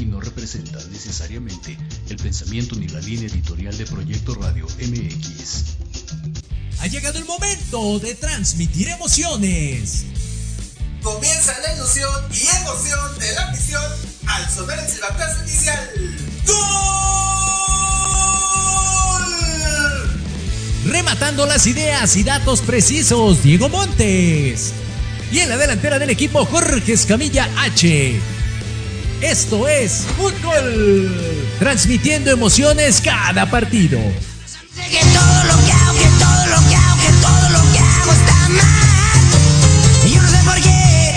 y no representan necesariamente el pensamiento ni la línea editorial de Proyecto Radio MX. Ha llegado el momento de transmitir emociones. Comienza la ilusión y emoción de la misión al sonar el silbatazo inicial. ¡Gol! Rematando las ideas y datos precisos, Diego Montes. Y en la delantera del equipo, Jorge Escamilla H. Esto es Fútbol. Transmitiendo emociones cada partido. Que todo lo que hago, que todo lo que hago, que todo lo que hago está mal. Y yo no sé por qué.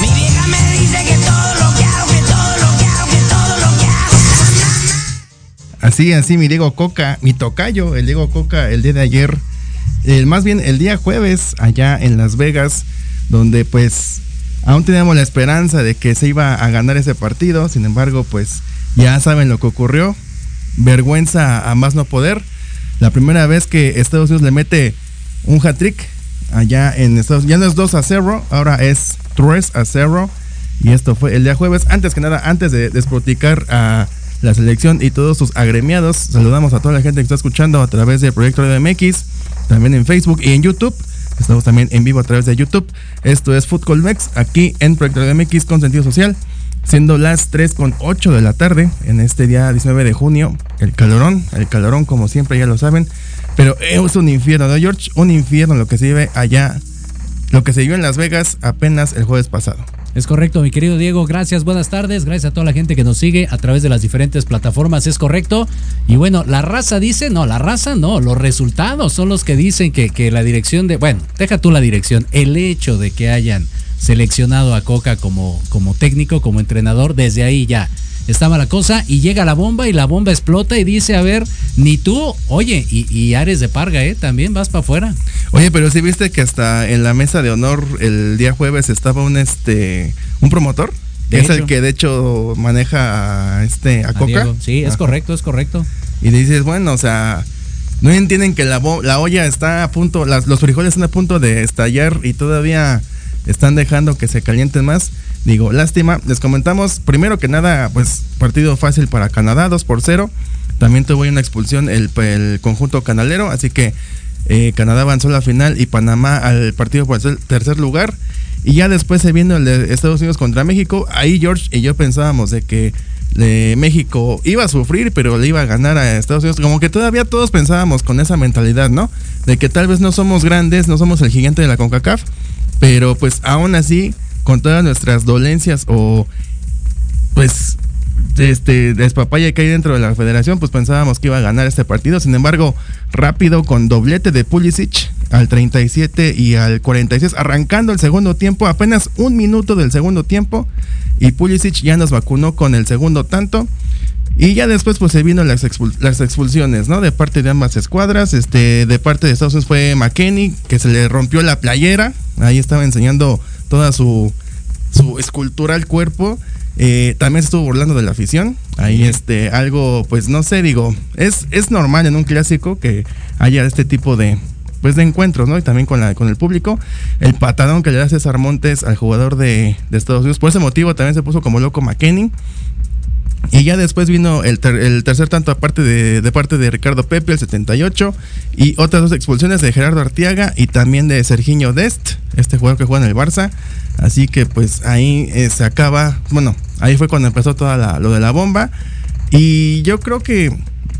Mi vieja me dice que todo lo que hago, que todo lo que hago, que todo lo que hago está mal. Así, así, mi Diego Coca, mi tocayo, el Diego Coca, el día de ayer, el, más bien el día jueves, allá en Las Vegas, donde pues aún teníamos la esperanza de que se iba a ganar ese partido, sin embargo, pues ya saben lo que ocurrió, vergüenza a más no poder. La primera vez que Estados Unidos le mete un hat-trick allá en Estados Unidos, ya no es 2 a 0, ahora es 3 a 0. Y esto fue el día jueves. Antes que nada, antes de desproticar a la selección y todos sus agremiados, saludamos a toda la gente que está escuchando a través del proyecto de MX, también en Facebook y en YouTube. Estamos también en vivo a través de YouTube. Esto es Fútbol Mex, aquí en Proyecto MX con sentido social. Siendo las 3 con 8 de la tarde en este día 19 de junio. El calorón, el calorón como siempre ya lo saben. Pero es un infierno, ¿no, George? Un infierno lo que se vive allá, lo que se vivió en Las Vegas apenas el jueves pasado. Es correcto, mi querido Diego. Gracias, buenas tardes. Gracias a toda la gente que nos sigue a través de las diferentes plataformas. Es correcto. Y bueno, la raza dice, no, la raza no, los resultados son los que dicen que, que la dirección de, bueno, deja tú la dirección, el hecho de que hayan seleccionado a Coca como, como técnico, como entrenador, desde ahí ya estaba la cosa y llega la bomba y la bomba explota y dice, a ver, ni tú, oye, y, y Ares de Parga, ¿eh? También vas para afuera. Oye, pero sí viste que hasta en la mesa de honor el día jueves estaba un este un promotor. De es hecho. el que de hecho maneja a este a, A Coca. Diego. Sí, es Ajá. correcto, es correcto. Y dices, bueno, o sea, no entienden que la, la olla está a punto, las- los frijoles están a punto de estallar y todavía están dejando que se calienten más. Digo, lástima. Les comentamos, primero que nada, pues partido fácil para Canadá, 2 por 0. También tuvo una expulsión el, el conjunto canalero, así que eh, Canadá avanzó a la final y Panamá al partido por el tercer lugar. Y ya después se vino el de Estados Unidos contra México. Ahí George y yo pensábamos de que eh, México iba a sufrir, pero le iba a ganar a Estados Unidos. Como que todavía todos pensábamos con esa mentalidad, ¿no? De que tal vez no somos grandes, no somos el gigante de la CONCACAF, pero pues aún así, con todas nuestras dolencias o pues este despapaya que hay dentro de la federación, pues pensábamos que iba a ganar este partido. Sin embargo, rápido con doblete de Pulisic al 37 y al 46, arrancando el segundo tiempo, apenas un minuto del segundo tiempo. Y Pulisic ya nos vacunó con el segundo tanto. Y ya después pues se vino las, las expulsiones, ¿no? De parte de ambas escuadras. Este, de parte de Estados Unidos fue McKenney, que se le rompió la playera. Ahí estaba enseñando toda su, su escultura al cuerpo. Eh, también estuvo burlando de la afición. Ahí este, algo, pues no sé, digo, es, es normal en un clásico que haya este tipo de, pues, de encuentros, ¿no? Y también con, la, con el público. El patadón que le da César Montes al jugador de, de Estados Unidos. Por ese motivo también se puso como loco McKenney. Y ya después vino el, ter- el tercer tanto aparte de, parte de Ricardo Pepe, el 78, y otras dos expulsiones de Gerardo Artiaga y también de Serginho Dest, este jugador que juega en el Barça. Así que pues ahí eh, se acaba, bueno, ahí fue cuando empezó todo lo de la bomba. Y yo creo que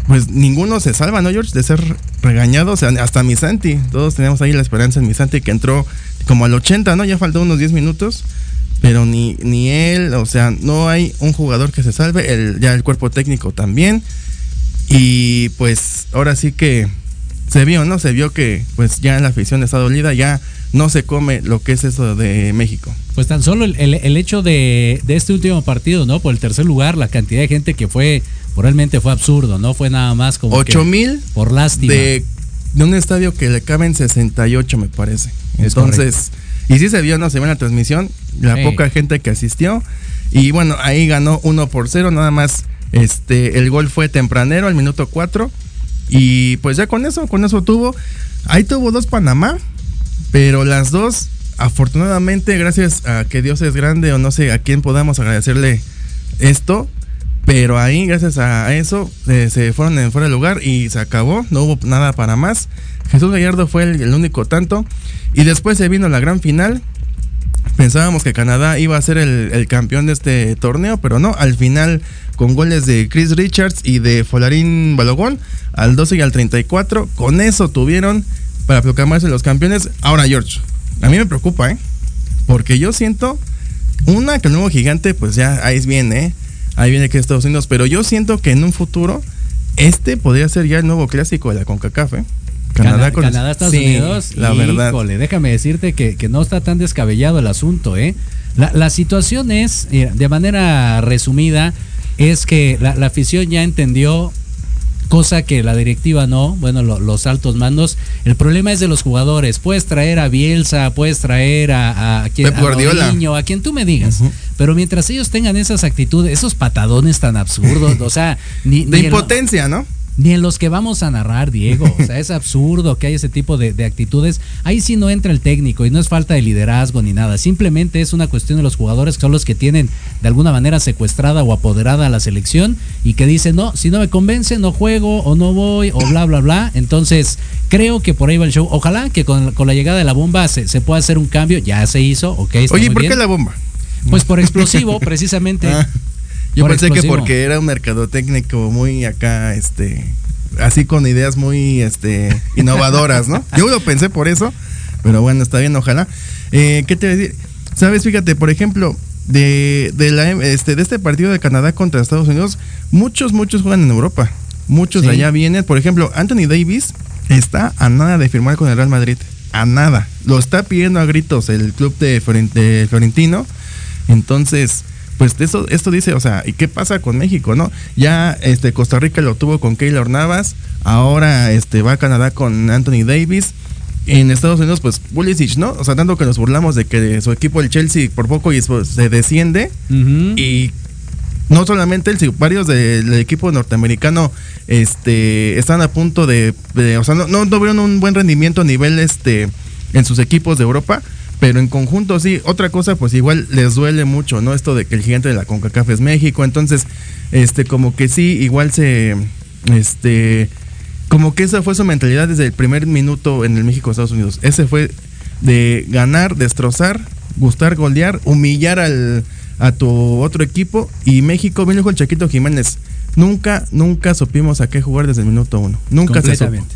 pues ninguno se salva, ¿no, George? De ser regañado, o sea, hasta Misanti. Todos teníamos ahí la esperanza en Misanti que entró como al 80, ¿no? Ya faltó unos 10 minutos. Pero ni, ni él, o sea, no hay un jugador que se salve, el, ya el cuerpo técnico también. Y pues ahora sí que se vio, ¿no? Se vio que pues ya la afición está dolida, ya no se come lo que es eso de México. Pues tan solo el, el- el hecho de, de este último partido, ¿no? Por el tercer lugar, la cantidad de gente que fue, realmente fue absurdo, ¿no? Fue nada más como. que 8 mil Por lástima. de, de un estadio que le caben 68, me parece. Es Entonces, y sí se vio, ¿no? Se vio en la transmisión, la Sí. poca gente que asistió. Y bueno, ahí ganó 1 por 0, nada más. Este, el gol fue tempranero al minuto 4. Y pues ya con eso, con eso tuvo. Ahí tuvo dos Panamá, pero las dos, afortunadamente, gracias a que Dios es grande o no sé a quién podamos agradecerle esto, pero ahí, gracias a eso, eh, se fueron en fuera de lugar y se acabó. No hubo nada para más. Jesús Gallardo fue el, el único tanto. Y después se vino la gran final. Pensábamos que Canadá iba a ser el, campeón de este torneo, pero no. Al final, con goles de Chris Richards y de Folarín Balogón, al 12 y al 34, con eso tuvieron para proclamarse los campeones. Ahora, George, a mí me preocupa, ¿eh? Porque yo siento, una, que el nuevo gigante, pues ya ahí viene, ¿eh? Ahí viene que Estados Unidos, pero yo siento que en un futuro, este podría ser ya el nuevo clásico de la CONCACAF, ¿eh? Canadá, con Canadá Estados Sí, Unidos. la verdad. Híjole, déjame decirte que, que no está tan descabellado el asunto, ¿eh? La, la situación es, mira, de manera resumida, es que la, la afición ya entendió cosa que la directiva no, bueno, lo- los altos mandos. El problema es de los jugadores. Puedes traer a Bielsa, puedes traer a, a, quien, Pep a a quien tú me digas. Pero mientras ellos tengan esas actitudes, esos patadones tan absurdos, o sea, ni, De ni impotencia, ¿no? Ni en los que vamos a narrar, Diego. O sea, es absurdo que haya ese tipo de, de actitudes. Ahí sí no entra el técnico y no es falta de liderazgo ni nada. Simplemente es una cuestión de los jugadores que son los que tienen de alguna manera secuestrada o apoderada a la selección y que dicen, no, si no me convence, no juego o no voy o bla, bla, bla. Entonces, creo que por ahí va el show. Ojalá que con, con la llegada de la bomba se, se pueda hacer un cambio. Ya se hizo, ok. está Oye, muy ¿por qué la bomba? Pues por explosivo, precisamente. Yo Por pensé que porque era un mercadotécnico muy acá, este, así con ideas muy, este, innovadoras, ¿no? Yo lo pensé por eso, pero bueno, está bien, ojalá. Eh, ¿Qué te voy a decir? Sabes, fíjate, por ejemplo, de, de, la, este, de este partido de Canadá contra Estados Unidos, muchos, muchos juegan en Europa. Muchos de allá vienen. Por ejemplo, Anthony Davis está a nada de firmar con el Real Madrid. A nada. Lo está pidiendo a gritos el club de Florentino. Entonces, pues eso, esto dice, o sea, ¿y qué pasa con México, no? Ya este Costa Rica lo tuvo con Keylor Navas, ahora este va a Canadá con Anthony Davis. En Estados Unidos, pues Pulisic, ¿no? O sea, tanto que nos burlamos de que su equipo, el Chelsea, por poco y pues, se desciende. Y no solamente él, sino varios del, del equipo norteamericano este, están a punto de, de- o sea, no, no tuvieron un buen rendimiento a nivel este, en sus equipos de Europa, pero en conjunto sí. Otra cosa, pues igual les duele mucho, ¿no? Esto de que el gigante de la CONCACAF es México, entonces, este, como que sí, igual se, este, como que esa fue su mentalidad desde el primer minuto en el México-Estados Unidos. Ese fue de ganar, destrozar, gustar, golear, humillar al, a tu otro equipo. Y México, bien dijo el Chaquito Jiménez, nunca, nunca supimos a qué jugar desde el minuto uno. Nunca se supo.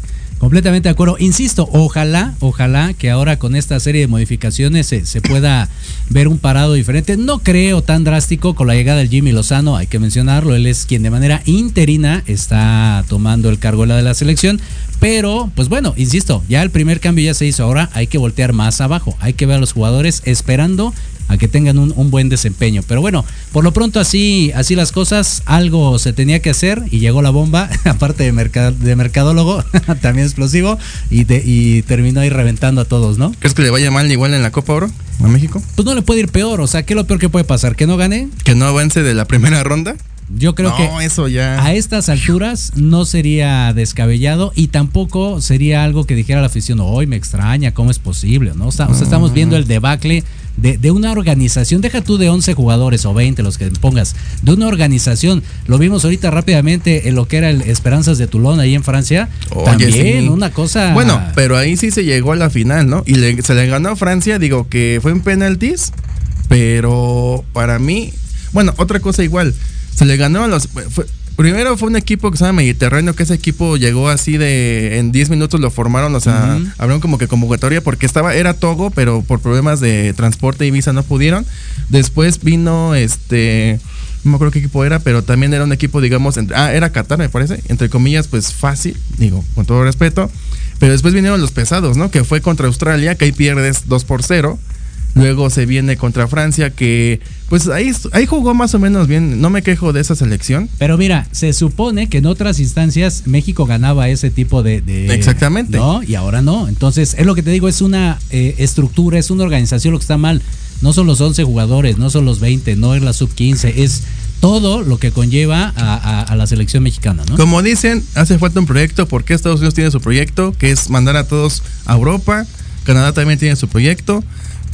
Completamente. De acuerdo. Insisto, ojalá, ojalá que ahora con esta serie de modificaciones se, se pueda ver un parado diferente. No creo tan drástico con la llegada del Jimmy Lozano, hay que mencionarlo. Él es quien de manera interina está tomando el cargo la de la selección. Pero, pues bueno, insisto, ya el primer cambio ya se hizo. Ahora hay que voltear más abajo. Hay que ver a los jugadores esperando a que tengan un, un buen desempeño. Pero bueno, por lo pronto así, así las cosas, algo se tenía que hacer y llegó la bomba, aparte de, merca- de mercadólogo, también explosivo, y, de- y terminó ahí reventando a todos, ¿no? ¿Crees que le vaya mal igual en la Copa Oro a México? Pues no le puede ir peor, o sea, ¿qué es lo peor que puede pasar? ¿Que no gane? Que no avance de la primera ronda. Yo creo no, que eso ya. a estas alturas no sería descabellado y tampoco sería algo que dijera la afición, hoy me extraña, ¿cómo es posible? ¿no? O sea, estamos viendo el debacle de, de una organización, deja tú de 11 jugadores o 20, los que pongas, de una organización. Lo vimos ahorita rápidamente en lo que era el Esperanzas de Toulon ahí en Francia. Oye, También sí. una cosa... Bueno, pero ahí sí se llegó a la final, ¿no? Y le- se le ganó a Francia, digo que fue en penaltis, pero para mí, bueno, otra cosa igual, se le ganó a los... fue- primero fue un equipo que se llama Mediterráneo, que ese equipo llegó así de... En 10 minutos lo formaron, o sea, abrieron como que convocatoria porque estaba, era Togo, pero por problemas de transporte y visa no pudieron. Después vino este... No me acuerdo qué equipo era, pero también era un equipo, digamos, entre- ah, era Qatar, me parece, entre comillas, pues fácil, digo, con todo respeto. Pero después vinieron los pesados, ¿no? Que fue contra Australia, que ahí pierdes 2 por 0. Luego se viene contra Francia, que pues ahí, ahí jugó más o menos bien. No me quejo de esa selección. Pero mira, se supone que en otras instancias México ganaba ese tipo de... de- Exactamente. ¿No? Y ahora no. Entonces, es lo que te digo, es una eh, estructura, es una organización lo que está mal. No son los 11 jugadores, no son los 20, no es la sub-15, es todo lo que conlleva a, a- a la selección mexicana, ¿no? Como dicen, hace falta un proyecto porque Estados Unidos tiene su proyecto, que es mandar a todos a Europa. Canadá también tiene su proyecto.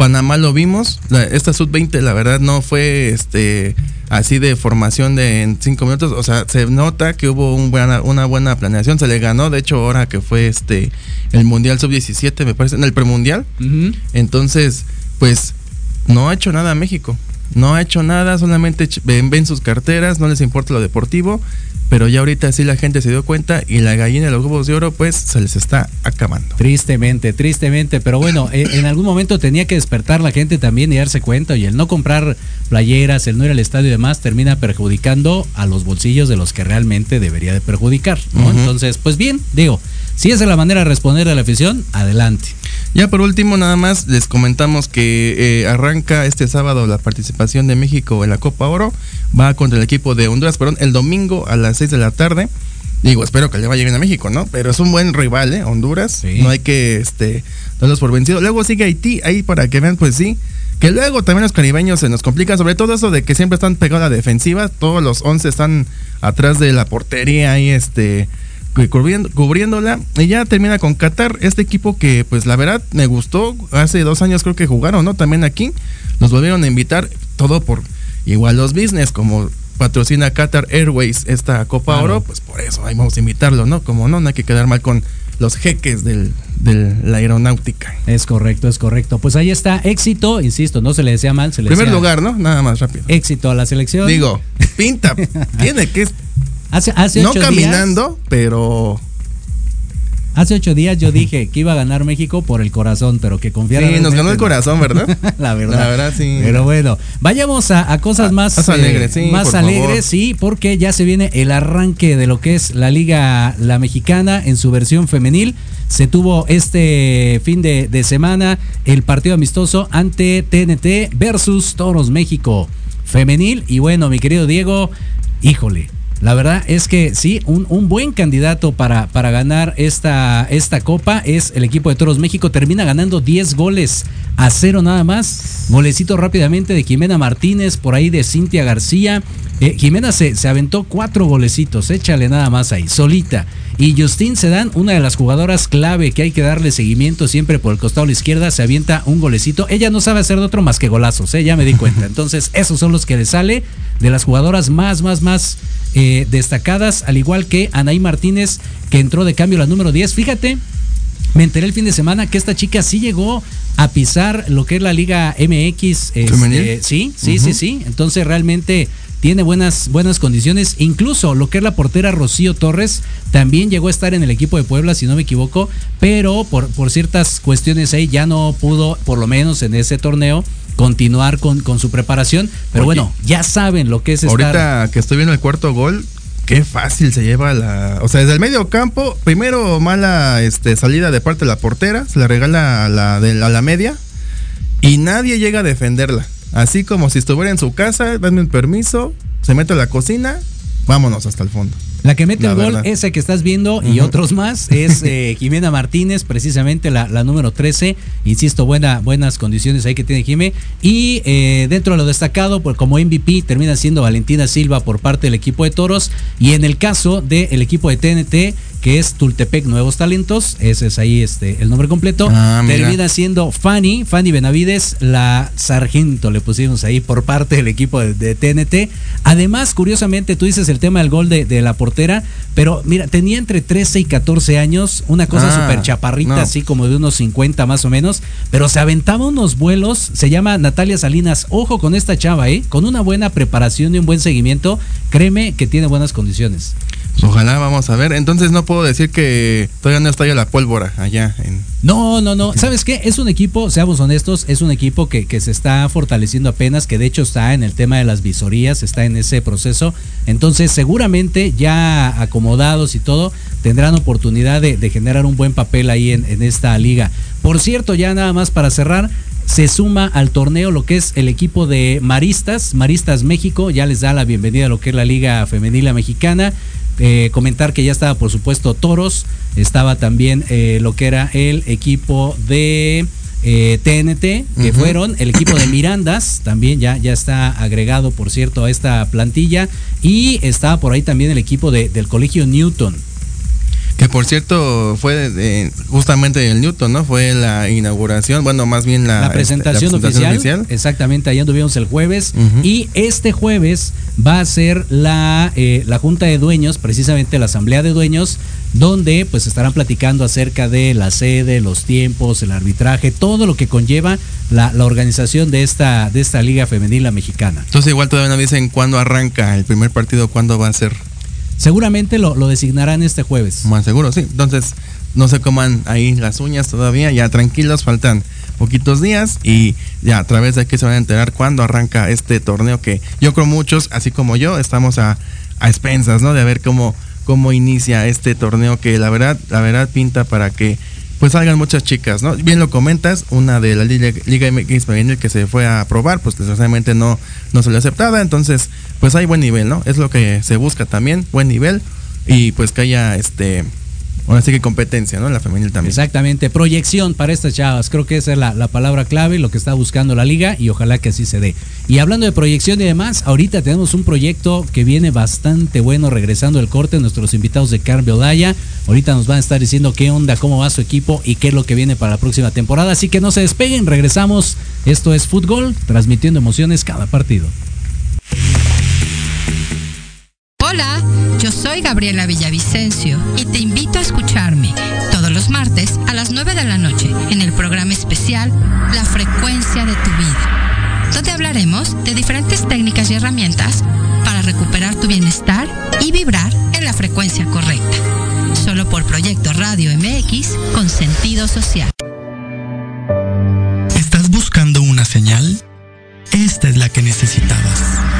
Panamá lo vimos. La- esta sub-20, la verdad, no fue este así de formación de en cinco minutos. O sea, se nota que hubo un buena, una buena planeación. Se le ganó, de hecho, ahora que fue este el Mundial sub-17, me parece, en el premundial. Entonces, pues no ha hecho nada México. No ha hecho nada, solamente ven, ven sus carteras, no les importa lo deportivo. Pero ya ahorita sí la gente se dio cuenta y la gallina de los huevos de oro, pues se les está acabando. Tristemente, tristemente, pero bueno, eh, en algún momento tenía que despertar la gente también y darse cuenta, y el no comprar playeras, el no ir al estadio y demás, termina perjudicando a los bolsillos de los que realmente debería de perjudicar. Entonces, pues bien, digo, si esa es la manera de responder a la afición, adelante. Ya por último, nada más les comentamos que eh, arranca este sábado la participación de México en la Copa Oro. Va contra el equipo de Honduras, perdón, el domingo a las 6 de la tarde. Digo, espero que le vaya bien a México, ¿no? Pero es un buen rival, ¿eh? Honduras. Sí. No hay que este, darlos por vencidos. Luego sigue Haití, ahí para que vean, pues sí. Que luego también los caribeños se nos complica, sobre todo eso de que siempre están pegados a la defensiva. Todos los 11 están atrás de la portería ahí, este, cubriendo, cubriéndola. Y ya termina con Qatar, este equipo que, pues la verdad, me gustó. Hace dos años creo que jugaron, ¿no? También aquí. Los volvieron a invitar, todo por igual los business, como patrocina Qatar Airways esta Copa Claro. Oro, pues por eso ahí vamos a invitarlo, ¿no? Como no, no hay que quedar mal con los jeques del, de la aeronáutica. Es correcto, es correcto. Pues ahí está, éxito, insisto, no se le desea mal, se le Primer desea lugar, ¿no? Nada más rápido. éxito a la selección. Digo, pinta, tiene que hace, hace no ocho días- caminando, pero hace ocho días yo dije que iba a ganar México por el corazón, pero que confiara. sí, nos ganó el corazón, ¿verdad? la verdad. La verdad, sí. Pero bueno, vayamos a, a cosas A- más, más eh, alegres, sí, más alegres, sí, porque ya se viene el arranque de lo que es la Liga La Mexicana en su versión femenil. Se tuvo este fin de, de semana el partido amistoso ante TNT versus Toros México femenil. Y bueno, mi querido Diego, híjole. La verdad es que sí, un, un buen candidato para, para ganar esta, esta copa es el equipo de Toros México. Termina ganando 10 goles a cero nada más. Golecito rápidamente de Jimena Martínez, por ahí de Cintia García. Eh, Jimena se, se aventó cuatro golecitos, échale nada más ahí, solita. Y Justin Sedan, una de las jugadoras clave que hay que darle seguimiento siempre por el costado a la izquierda, se avienta un golecito. Ella no sabe hacer de otro más que golazos, ¿eh? ya me di cuenta. Entonces, esos son los que le sale de las jugadoras más, más, más eh, destacadas, al igual que Anaí Martínez, que entró de cambio la número 10. Fíjate, me enteré el fin de semana que esta chica sí llegó a pisar lo que es la Liga MX. este, sí, sí, sí, sí. Entonces realmente tiene buenas, buenas condiciones. Incluso lo que es la portera Rocío Torres también llegó a estar en el equipo de Puebla, si no me equivoco, pero por, por ciertas cuestiones ahí ya no pudo, por lo menos en ese torneo, continuar con, con su preparación. Pero Oye. bueno, ya saben lo que es estar. ahorita que estoy viendo el cuarto gol, qué fácil se lleva la. O sea, desde el medio campo, primero mala este, salida de parte de la portera, se la regala a la, de a la media y nadie llega a defenderla. Así como si estuviera en su casa, dame un permiso, se mete a la cocina, vámonos hasta el fondo. La que mete La el gol, verdad. ese que estás viendo y otros más, es eh, Jimena Martínez, precisamente la, la número 13. Insisto, buena, buenas condiciones ahí que tiene Jimé. Y eh, dentro de lo destacado, pues como MVP termina siendo Valentina Silva por parte del equipo de Toros. Y en el caso del equipo de TNT, que es Tultepec Nuevos Talentos, ese es ahí este, el nombre completo, Ah, termina siendo Fanny, Fanny Benavides, la sargento, le pusimos ahí por parte del equipo de, de TNT. Además, curiosamente, tú dices el tema del gol de, de la portera, pero mira, tenía entre 13 y 14 años, una cosa Ah, súper chaparrita, no. así como de unos 50 más o menos, pero se aventaba unos vuelos, se llama Natalia Salinas, ojo con esta chava, ¿eh? Con una buena preparación y un buen seguimiento, créeme que tiene buenas condiciones. Ojalá, vamos a ver. Entonces no puedo decir que todavía no está ya la pólvora allá en. No, no, no. ¿Sabes qué? Es un equipo, seamos honestos, es un equipo que, que se está fortaleciendo apenas, que de hecho está en el tema de las visorías, está en ese proceso. Entonces, seguramente ya acomodados y todo, tendrán oportunidad de, de generar un buen papel ahí en, en esta liga. Por cierto, ya nada más para cerrar, se suma al torneo lo que es el equipo de Maristas, Maristas México, ya les da la bienvenida a lo que es la Liga Femenila Mexicana. Eh, comentar que ya estaba, por supuesto, Toros, estaba también eh, lo que era el equipo de eh, TNT, que Ujú. fueron el equipo de Mirandas, también ya, ya está agregado, por cierto, a esta plantilla. Y está por ahí también el equipo de- del Colegio Newton. Que por cierto fue de- de- justamente el Newton, ¿no? Fue la inauguración, bueno, más bien la, La presentación, este, la oficial, Exactamente, ahí anduvimos el jueves. Y este jueves va a ser la, eh, la Junta de Dueños, precisamente la Asamblea de Dueños, donde pues estarán platicando acerca de la sede, los tiempos, el arbitraje, todo lo que conlleva la, la organización de esta, de esta Liga Femenil Mexicana. Entonces igual todavía no dicen cuándo arranca el primer partido, cuándo va a ser. Seguramente lo, lo designarán este jueves. Más seguro, sí. Entonces, no se coman ahí las uñas todavía, ya tranquilos, faltan poquitos días y ya a través de aquí se van a enterar cuándo arranca este torneo que yo creo muchos, así como yo, estamos a, a expensas, ¿no? De ver cómo, cómo inicia este torneo que la verdad, la verdad pinta para que pues salgan muchas chicas, ¿no? Bien lo comentas, una de la Liga, Liga MX Femenil que se fue a probar, pues desgraciadamente no, no se le aceptada, entonces pues hay buen nivel, ¿no? Es lo que se busca también, buen nivel y pues que haya este ahora sí que competencia, ¿no? La femenil también. Exactamente, proyección para estas chavas. Creo que esa es la, la palabra clave, lo que está buscando la liga y ojalá que así se dé. Y hablando de proyección y demás, ahorita tenemos un proyecto que viene bastante bueno regresando el corte. Nuestros invitados de Carmen Odaya. Ahorita nos van a estar diciendo qué onda, cómo va su equipo y qué es lo que viene para la próxima temporada. Así que no se despeguen, regresamos. Esto es Fútbol, transmitiendo emociones cada partido. Hola, yo soy Gabriela Villavicencio y te invito a escucharme todos los martes a las 9 de la noche en el programa especial La frecuencia de tu vida, donde hablaremos de diferentes técnicas y herramientas para recuperar tu bienestar y vibrar en la frecuencia correcta. Solo por Proyecto Radio MX con sentido social. ¿Estás buscando una señal? Esta es la que necesitabas.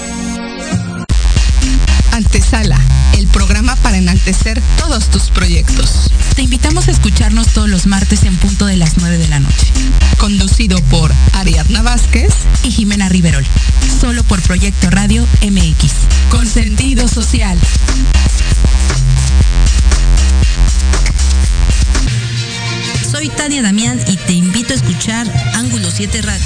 Antesala, el programa para enaltecer todos tus proyectos. Te invitamos a escucharnos todos los martes en punto de las 9 de la noche. Conducido por Ariadna Vázquez Y Jimena Riverol. Solo por Proyecto Radio MX. con sentido social. Soy Tania Damián y te invito a escuchar Ángulo 7 Radio,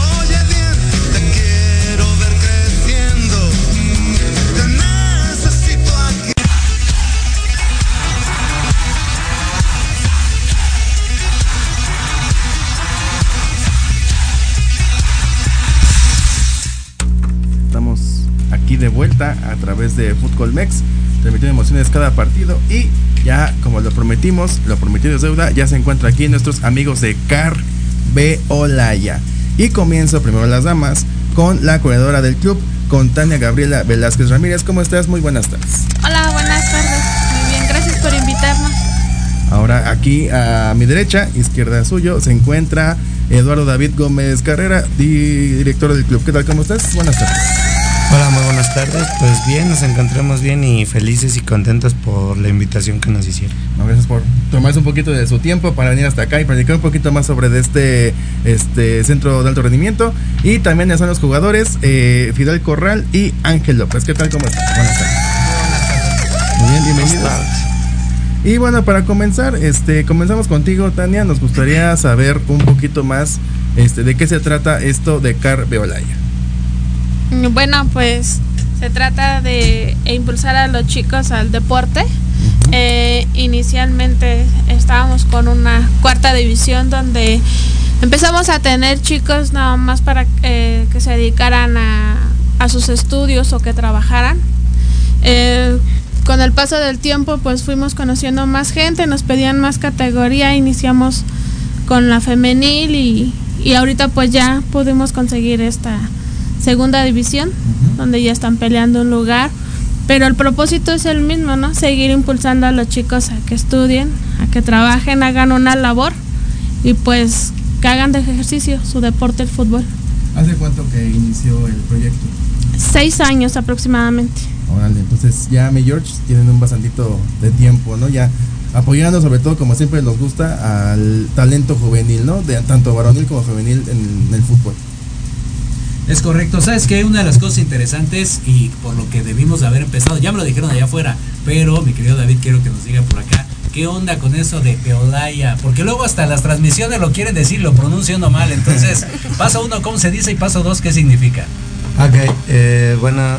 Vuelta a través de Fútbol Mex, transmitiendo emociones cada partido y ya como lo prometimos, lo prometido es deuda, ya se encuentra aquí nuestros amigos de Car Olaya. Y comienzo primero las damas con la corredora del club, con Tania Gabriela Velázquez Ramírez. ¿Cómo estás? Muy buenas tardes. Hola, buenas tardes. Muy bien, gracias por invitarnos. Ahora aquí a mi derecha, izquierda suyo, se encuentra Eduardo David Gómez Carrera, director del club. ¿Qué tal? ¿Cómo estás? Buenas tardes. Hola, muy buenas tardes. Pues bien, nos encontramos bien y felices y contentos por la invitación que nos hicieron. gracias por tomarse un poquito de su tiempo para venir hasta acá y platicar un poquito más sobre este, este centro de alto rendimiento. Y también están los jugadores eh, Fidel Corral y Ángel López. ¿Qué tal? ¿Cómo estás? Buenas tardes. Muy bien, bienvenidos. Y bueno, para comenzar, este, comenzamos contigo, Tania. Nos gustaría saber un poquito más este, de qué se trata esto de Car Beolaya. Bueno, pues se trata de impulsar a los chicos al deporte. Eh, inicialmente estábamos con una cuarta división donde empezamos a tener chicos nada más para eh, que se dedicaran a, sus estudios o que trabajaran. Eh, con el paso del tiempo pues fuimos conociendo más gente, nos pedían más categoría, iniciamos con la femenil y, y ahorita pues ya pudimos conseguir esta segunda división, donde ya están peleando un lugar. Pero el propósito es el mismo, ¿no? Seguir impulsando a los chicos a que estudien, a que trabajen, hagan una labor y pues que hagan de ejercicio su deporte, el fútbol. ¿Hace cuánto que inició el proyecto? Seis años aproximadamente. Órale, entonces ya mi George tienen un bastantito de tiempo, ¿no? Ya apoyando sobre todo, como siempre nos gusta, al talento juvenil, ¿no? De tanto varonil como femenil en el fútbol. Es correcto, sabes que una de las cosas interesantes y por lo que debimos de haber empezado, ya me lo dijeron allá afuera, pero mi querido David quiero que nos diga por acá, ¿qué onda con eso de Peolaya? Porque luego hasta las transmisiones lo quieren decir, lo pronuncian mal, entonces paso uno cómo se dice y paso dos qué significa. Ok, eh, bueno,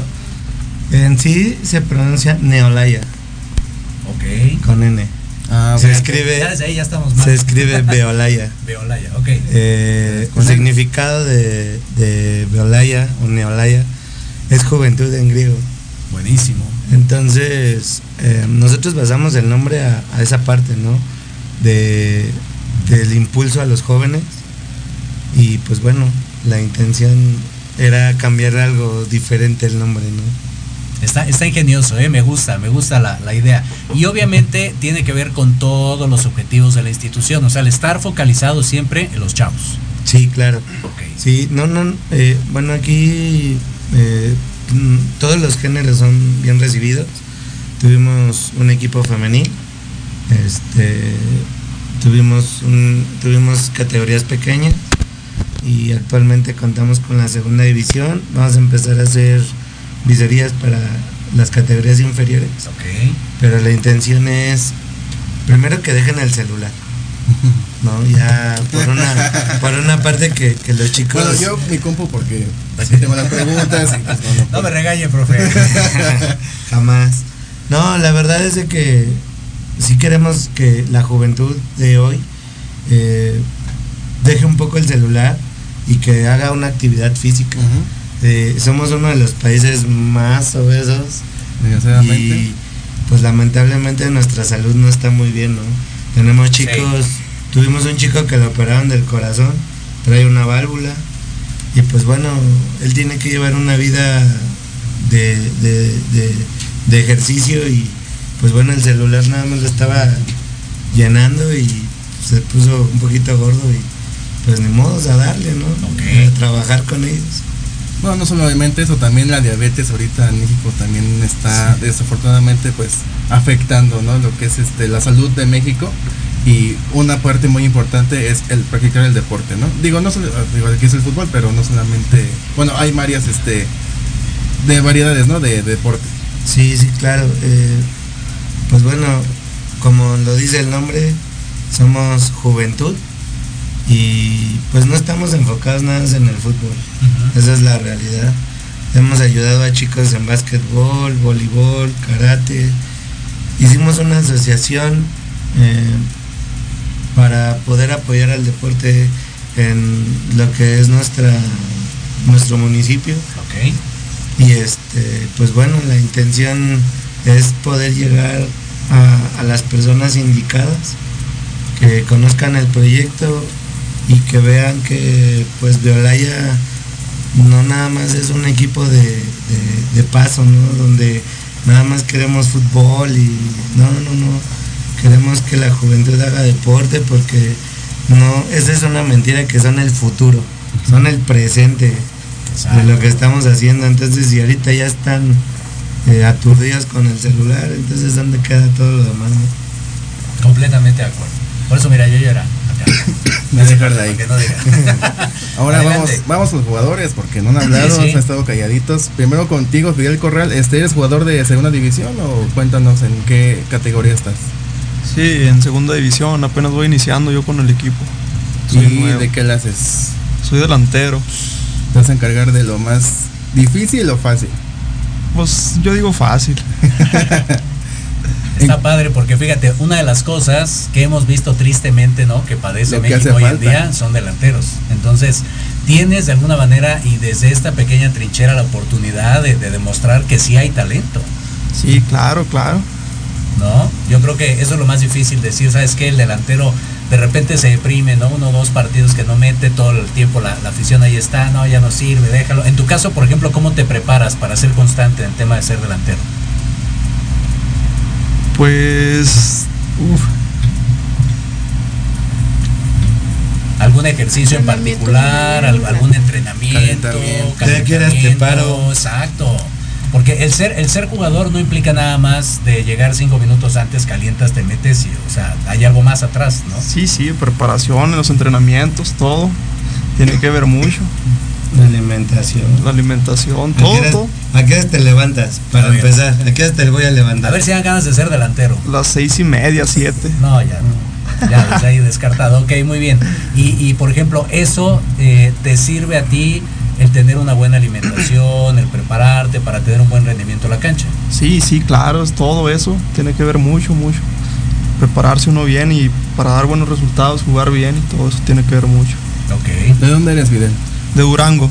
en sí se pronuncia Neolaya. Ok. Con N. Ah, se escribe. Ya ahí ya estamos Se escribe Beolaya. Beolaya, ok. Eh, el significado de, de Beolaya o Neolaya es juventud en griego. Buenísimo. Entonces, eh, nosotros basamos el nombre a, esa parte, ¿no? De, del impulso a los jóvenes. Y pues bueno, la intención era cambiar algo diferente el nombre, ¿no? Está, está ingenioso, ¿eh? me gusta, me gusta la, idea. Y obviamente tiene que ver con todos los objetivos de la institución, o sea, el estar focalizado siempre en los chavos. Sí, claro. Sí, no, no, eh, bueno, aquí eh, mm, todos los géneros son bien recibidos. Tuvimos un equipo femenil, este, tuvimos, un, tuvimos categorías pequeñas y actualmente contamos con la segunda división. Vamos a empezar a hacer visorías para las categorías inferiores. Pero la intención es primero que dejen el celular. No, ya por una, por una parte que, los chicos. Bueno, yo mi compu porque aquí tengo las preguntas. Pues, no, me regañe, profe. Jamás. No, la verdad es de que si queremos que la juventud de hoy eh, deje un poco el celular y que haga una actividad física. Este, somos uno de los países más obesos y pues lamentablemente nuestra salud no está muy bien, ¿no? Tenemos chicos, tuvimos un chico que lo operaron del corazón, trae una válvula y pues bueno, él tiene que llevar una vida de, de ejercicio y pues bueno, el celular nada más lo estaba llenando y se puso un poquito gordo y pues ni modo a darle, ¿no? A trabajar con ellos. Bueno, no solamente eso, también la diabetes ahorita en México también está desafortunadamente pues afectando, ¿no? Lo que es este la salud de México y una parte muy importante es el practicar el deporte, ¿no? Digo, no solo digo, aquí es el fútbol, pero no solamente, bueno, hay varias este de variedades, ¿no? De, deporte. Sí, sí, claro. Eh, pues bueno, como lo dice el nombre, somos juventud y pues no estamos enfocados nada en el fútbol. Esa es la realidad. Hemos ayudado a chicos en básquetbol, voleibol, karate. Hicimos una asociación eh, para poder apoyar al deporte en lo que es nuestra nuestro municipio. Y este, pues bueno, la intención es poder llegar a, a las personas indicadas, que conozcan el proyecto y que vean que pues Violaya no nada más es un equipo de, de- paso, ¿no? Donde nada más queremos fútbol y no, no, no. Queremos que la juventud haga deporte porque no, esa es una mentira que son el futuro, son el presente de lo que estamos haciendo. Entonces, si ahorita ya están eh, aturdidos con el celular, entonces ¿dónde queda todo lo demás? no? Completamente de acuerdo. Por eso, mira, yo era. Me dejar de ahí. No. Ahora vamos, Adelante. vamos a los jugadores porque no han hablado, Sí, sí. han estado calladitos. Primero contigo, Fidel Corral, este ¿eres jugador de segunda división o cuéntanos en qué categoría estás? Sí, en segunda división, apenas voy iniciando yo con el equipo. Soy ¿Y nuevo. de qué le haces? Soy delantero. ¿Te vas a encargar de lo más difícil o fácil? Pues yo digo fácil. Está padre porque fíjate, una de las cosas que hemos visto tristemente, ¿no? Que padece Lo México hoy en día son delanteros. Entonces, tienes de alguna manera y desde esta pequeña trinchera la oportunidad de, de demostrar que sí hay talento. Sí, claro, claro. ¿no? Yo creo que eso es lo más difícil decir, ¿sabes qué? El delantero de repente se deprime, ¿no? Uno o dos partidos que no mete todo el tiempo, la, la afición ahí está, no, ya no sirve, déjalo. En tu caso, por ejemplo, ¿cómo te preparas para ser constante en el tema de ser delantero? Pues. Uf, ¿Algún ejercicio en particular? al- ¿Algún entrenamiento? Ya quieras te paro. Exacto. Porque el ser, el ser jugador no implica nada más de llegar cinco minutos antes, calientas, te metes y, o sea, hay algo más atrás, ¿no? sí, sí, preparación, los entrenamientos, todo. Tiene que ver mucho. La alimentación. La alimentación, ¿A qué todo, todo. ¿A qué te levantas? Para empezar, ¿a qué te voy a levantar? A ver si dan ganas de ser delantero. Las seis y media, siete. No, ya no. Ya desde ahí descartado. Ok, muy bien. Y, y, por ejemplo, eso eh, te sirve a ti el tener una buena alimentación, el prepararte para tener un buen rendimiento en la cancha. Sí, sí, claro, es todo eso. Tiene que ver mucho, mucho. Prepararse uno bien y para dar buenos resultados, jugar bien y todo eso tiene que ver mucho. Ok. ¿De dónde eres, Fidel? De Durango.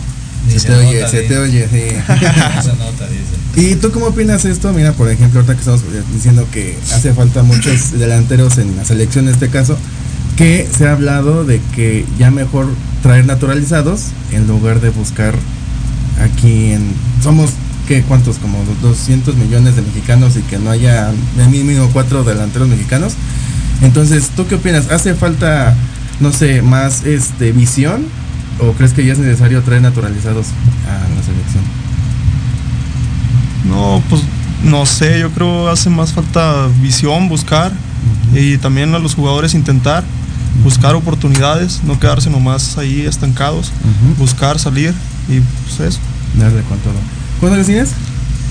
Se te oye, se te oye, sí. Se nota, dice. ¿Y tú cómo opinas esto? Mira, por ejemplo, ahorita que estamos diciendo que hace falta muchos delanteros en la selección en este caso, que se ha hablado de que ya mejor traer naturalizados en lugar de buscar aquí en... Somos, ¿qué? ¿Cuántos? Como 200 millones de mexicanos y que no haya de mínimo cuatro delanteros mexicanos. Entonces, ¿tú qué opinas? ¿Hace falta, no sé, más este visión? ¿O crees que ya es necesario traer naturalizados a la selección? No, pues no sé, yo creo hace más falta visión, buscar y también a los jugadores intentar buscar oportunidades, no quedarse nomás ahí estancados, buscar salir y pues eso. Darle con todo. ¿Cuántos años tienes?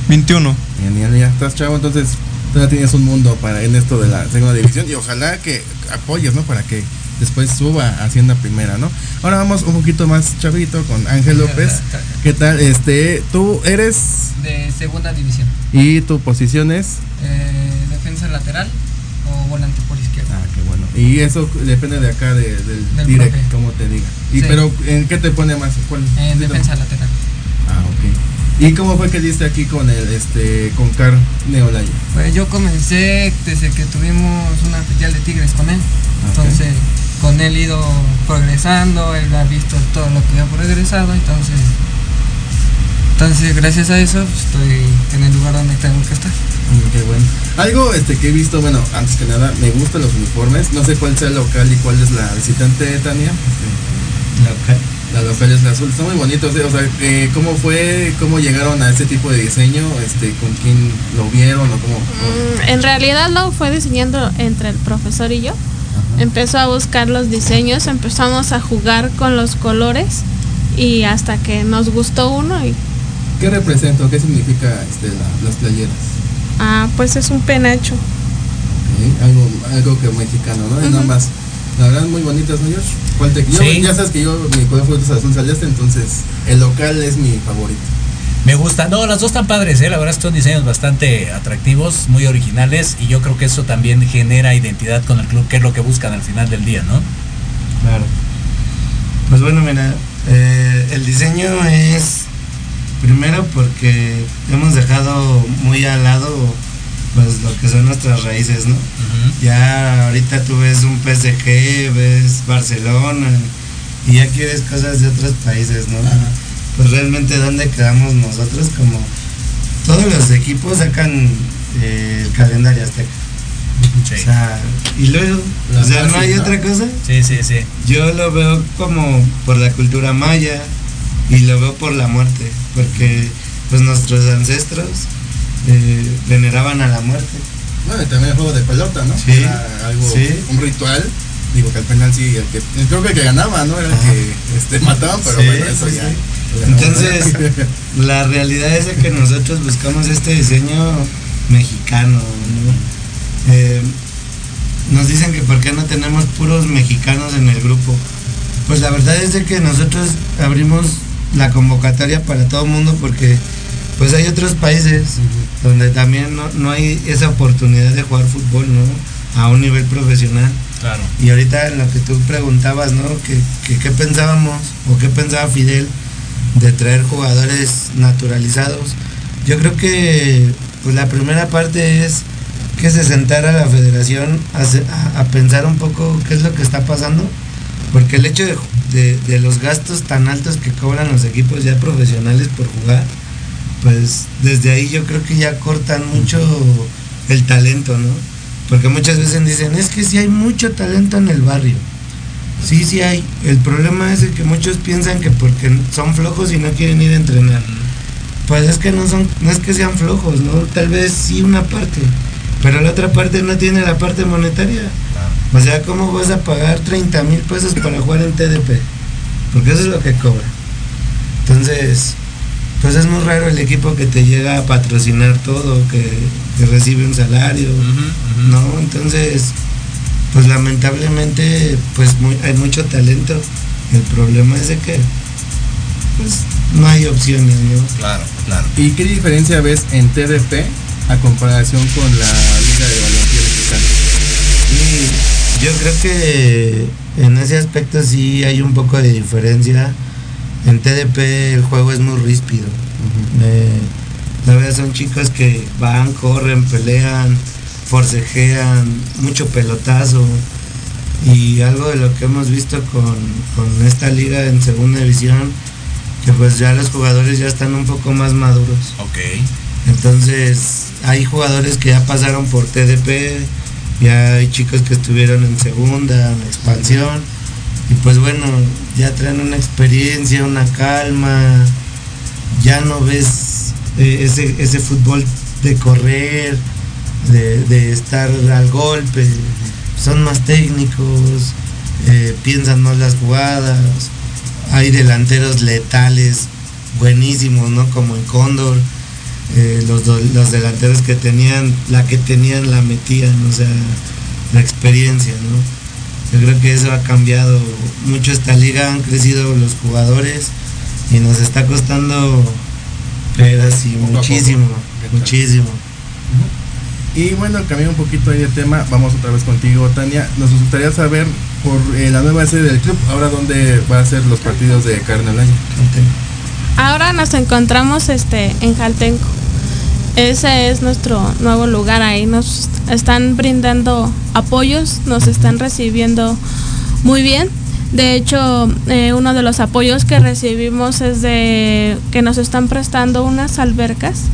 21. Genial, ya estás chavo, entonces todavía tienes un mundo para en esto de la segunda división y ojalá que apoyes, ¿no? Para que después suba a Hacienda Primera, ¿no? Ahora vamos un poquito más chavito con Ángel López. ¿Qué tal? Este, tú eres de segunda división. y tu posición es Eh, defensa lateral o volante por izquierda. Ah, qué bueno. Y eso depende de acá de- del, Del direct, profe. como te diga. Y Sí. pero ¿en qué te pone más? ¿Cuál? En defensa lateral. Ah, ok. ¿Y cómo fue que diste aquí con el este con Car Neolaya? Pues yo comencé desde que tuvimos una filial de Tigres con él. Entonces, con él he ido progresando, él ha visto todo lo que ha progresado, entonces entonces gracias a eso pues, estoy en el lugar donde tengo que estar. Mm, Qué bueno. Algo este que he visto, bueno, antes que nada, me gustan los uniformes. No sé cuál sea el local y cuál es la visitante, Tania. Local. La local es la azul. Son muy bonitos. eh, O sea, eh, ¿cómo fue? ¿Cómo llegaron a este tipo de diseño? Este, ¿Con quién lo vieron o cómo? Mm, En realidad lo fue diseñando entre el profesor y yo. Empezó a buscar los diseños, empezamos a jugar con los colores y hasta que nos gustó uno y ¿Qué representa? o ¿Qué significa este, la- las playeras? ah, pues es un penacho. Algo, algo que mexicano, ¿no? Y Ujú. nada más. La verdad, muy bonitas, ¿no, Josh? ¿Cuál te- yo- Sí. Ya sabes que yo, mi color favorito es azul celeste, entonces el local es mi favorito. Me gusta. No, las dos están padres, ¿eh? La verdad son diseños bastante atractivos, muy originales y yo creo que eso también genera identidad con el club, que es lo que buscan al final del día, ¿no? Claro. Pues bueno, mira, eh, el diseño es primero porque hemos dejado muy al lado pues lo que son nuestras raíces, ¿no? Ya ahorita tú ves un PSG, ves Barcelona y ya quieres cosas de otros países, ¿no? Pues realmente dónde quedamos nosotros como todos los equipos sacan eh, el calendario azteca. O sea, y luego, o sea, no hay ¿no? otra cosa. Sí, sí, sí. Yo lo veo como por la cultura maya y lo veo por la muerte, porque pues nuestros ancestros eh, veneraban a la muerte. Bueno, y también el juego de pelota, ¿no? Sí, Era algo, sí. un ritual. Digo que al final sí, el que, creo que el que ganaba, ¿no? Era el que este, mataban, pero Sí, bueno, eso sí, ya. Entonces, la realidad es de que nosotros buscamos este diseño mexicano, ¿no? Eh, nos dicen que por qué no tenemos puros mexicanos en el grupo. Pues la verdad es de que nosotros abrimos la convocatoria para todo el mundo porque pues hay otros países donde también no, no hay esa oportunidad de jugar fútbol, ¿no? A un nivel profesional. Claro. Y ahorita en lo que tú preguntabas, ¿no? Que, que qué pensábamos o qué pensaba Fidel de traer jugadores naturalizados. Yo creo que pues la primera parte es que se sentara la federación a, a- pensar un poco qué es lo que está pasando, porque el hecho de, de- de los gastos tan altos que cobran los equipos ya profesionales por jugar, pues desde ahí yo creo que ya cortan mucho el talento, ¿no? Porque muchas veces dicen, es que sí hay mucho talento en el barrio. Sí, sí hay. El problema es el que muchos piensan que porque son flojos y no quieren ir a entrenar. Pues es que no son, no es que sean flojos, ¿no? Tal vez sí una parte, pero la otra parte no tiene la parte monetaria. O sea, ¿cómo vas a pagar 30 mil pesos para jugar en TDP? Porque eso es lo que cobra. Entonces, pues es muy raro el equipo que te llega a patrocinar todo, que, que recibe un salario, ¿no? Entonces, pues lamentablemente, pues muy- hay mucho talento. El problema es de que, pues, no hay opciones, ¿no? Claro, claro. ¿Y qué diferencia ves en TDP a comparación con la Liga de Balompié Mexicana? Sí, yo creo que en ese aspecto sí hay un poco de diferencia. En TDP el juego es muy ríspido. Eh, la verdad son chicos que van, corren, pelean, forcejean, mucho pelotazo. Y algo de lo que hemos visto con, con esta liga en segunda división, que pues ya los jugadores ya están un poco más maduros. Ok. Entonces, hay jugadores que ya pasaron por TDP, ya hay chicos que estuvieron en segunda, en expansión, y pues bueno, ya traen una experiencia, una calma, ya no ves eh, ese, ese fútbol de correr, de, de estar al golpe, son más técnicos, eh, piensan más las jugadas, hay delanteros letales buenísimos, ¿no? Como en Cóndor, eh, los, do- los delanteros que tenían, la que tenían la metían, o sea, la experiencia, ¿no? Yo creo que eso ha cambiado mucho esta liga, han crecido los jugadores y nos está costando, pero sí, muchísimo, muchísimo. Y bueno, cambiando un poquito ahí de tema, vamos otra vez contigo, Tania. Nos gustaría saber por eh, la nueva sede del club, ahora dónde va a ser los partidos de carne al año. Ahora nos encontramos este en Jaltenco. Ese es nuestro nuevo lugar ahí. Nos están brindando apoyos, nos están recibiendo muy bien. De hecho, eh, uno de los apoyos que recibimos es de que nos están prestando unas albercas.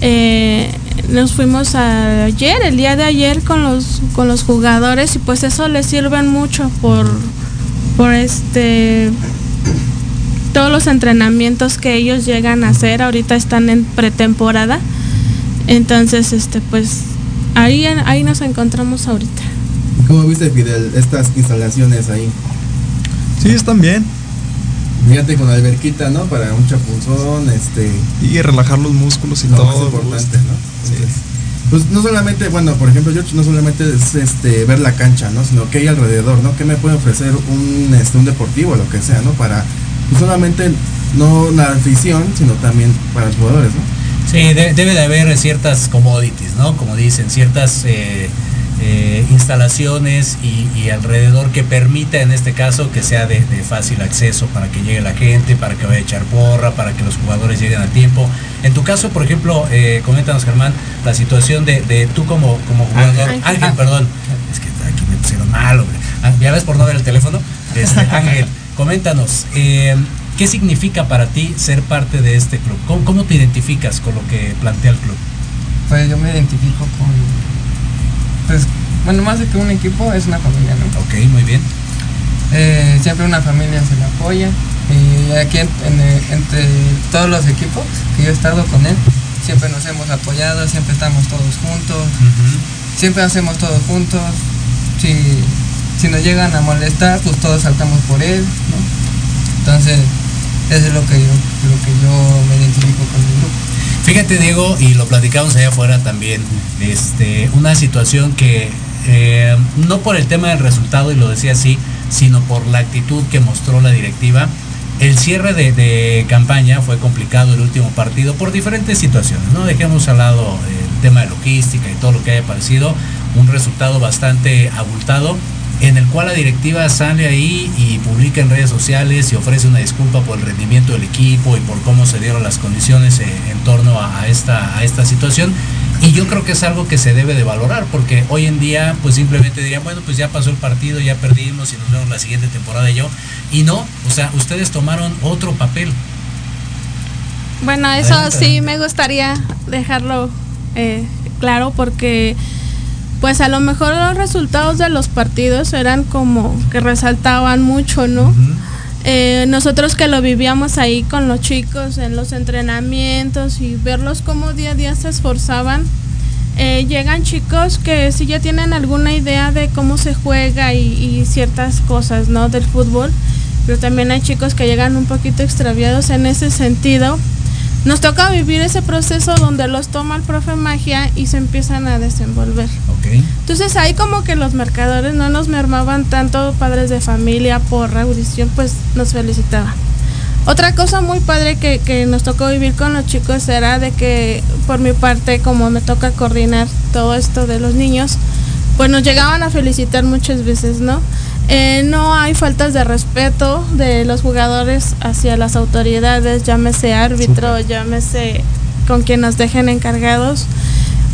Eh, nos fuimos ayer, el día de ayer con los con los jugadores y pues eso les sirven mucho por por este todos los entrenamientos que ellos llegan a hacer ahorita están en pretemporada entonces este pues ahí ahí nos encontramos ahorita ¿Cómo viste, Fidel, estas instalaciones ahí? Sí, están bien. Fíjate con alberquita, ¿no? Para un chapunzón, este... Y relajar los músculos y lo todo. más importante, ¿no? Entonces, Pues no solamente, bueno, por ejemplo, George, no solamente es este ver la cancha, ¿no? Sino que hay alrededor, ¿no? ¿Qué me puede ofrecer un, este, un deportivo, lo que sea, ¿no? Para, no solamente, no la afición, sino también para los jugadores, ¿no? Sí, de- debe de haber ciertas commodities, ¿no? Como dicen, ciertas eh, eh, instalaciones y, y alrededor que permita en este caso que sea de, de fácil acceso para que llegue la gente, para que vaya a echar porra, para que los jugadores lleguen a tiempo. En tu caso, por ejemplo, eh, coméntanos Germán, la situación de, de tú como, como jugador, Ángel. Ángel, perdón, es que aquí me pusieron mal, hombre. Ah, ¿Ya ves por no ver el teléfono? Este, Ángel, coméntanos, eh, ¿qué significa para ti ser parte de este club? ¿Cómo, cómo te identificas con lo que plantea el club? Pues yo me identifico con. Pues, bueno, más de que un equipo, es una familia, ¿no? Ok, muy bien. Eh, siempre una familia se le apoya. Y aquí en- en, eh, entre todos los equipos que yo he estado con él, siempre nos hemos apoyado, siempre estamos todos juntos, siempre hacemos todo juntos. Si, si nos llegan a molestar, pues todos saltamos por él, ¿no? Entonces, eso es lo que yo, lo que yo me identifico con el grupo. Fíjate Diego, y lo platicamos allá afuera también, este, una situación que eh, no por el tema del resultado, y lo decía así, sino por la actitud que mostró la directiva. El cierre de, de campaña fue complicado el último partido por diferentes situaciones, ¿no? Dejemos al lado el tema de logística y todo lo que haya parecido, un resultado bastante abultado, en el cual la directiva sale ahí y publica en redes sociales y ofrece una disculpa por el rendimiento del equipo y por cómo se dieron las condiciones eh, en torno a, esta, a esta situación. Y yo creo que es algo que se debe de valorar, porque hoy en día pues simplemente dirían, bueno, pues ya pasó el partido, ya perdimos y nos vemos la siguiente temporada y yo. Y no, o sea, ustedes tomaron otro papel. Bueno, eso sí me gustaría dejarlo eh, claro porque pues a lo mejor los resultados de los partidos eran como que resaltaban mucho, ¿no? Eh, nosotros que lo vivíamos ahí con los chicos en los entrenamientos y verlos como día a día se esforzaban, eh, llegan chicos que sí ya tienen alguna idea de cómo se juega y, y ciertas cosas, ¿no? Del fútbol, pero también hay chicos que llegan un poquito extraviados en ese sentido. Nos toca vivir ese proceso donde los toma el profe magia y se empiezan a desenvolver. Entonces ahí como que los marcadores no nos mermaban tanto, padres de familia, por audición, pues nos felicitaban. Otra cosa muy padre que, que nos tocó vivir con los chicos era de que por mi parte, como me toca coordinar todo esto de los niños, pues nos llegaban a felicitar muchas veces, ¿no? Eh, no hay faltas de respeto de los jugadores hacia las autoridades, llámese árbitro, llámese con quien nos dejen encargados.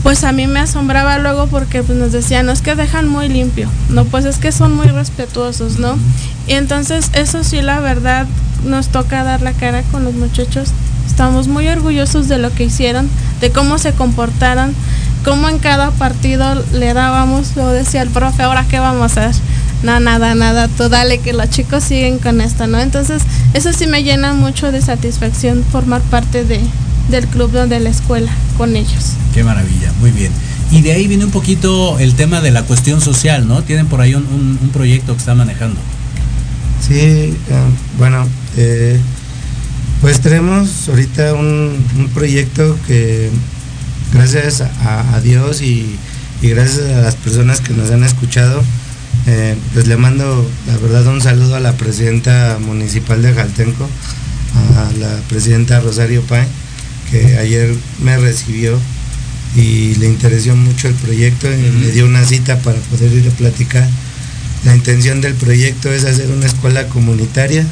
Pues a mí me asombraba luego porque pues, nos decían, no es que dejan muy limpio, no, pues es que son muy respetuosos, ¿no? Y entonces eso sí, la verdad, nos toca dar la cara con los muchachos. Estamos muy orgullosos de lo que hicieron, de cómo se comportaron, cómo en cada partido le dábamos, lo decía el profe, ahora qué vamos a hacer. No, nada, nada, tú dale que los chicos siguen con esto, ¿no? Entonces, eso sí me llena mucho de satisfacción formar parte de, del club de la escuela con ellos. Qué maravilla, muy bien. Y de ahí viene un poquito el tema de la cuestión social, ¿no? Tienen por ahí un, un- un proyecto que están manejando. Sí, eh, bueno, eh, pues tenemos ahorita un, un proyecto que gracias a, a Dios y, y gracias a las personas que nos han escuchado, eh, pues le mando la verdad un saludo a la presidenta municipal de Jaltenco, a la presidenta Rosario Pay, que ayer me recibió y le interesó mucho el proyecto y me dio una cita para poder ir a platicar. La intención del proyecto es hacer una escuela comunitaria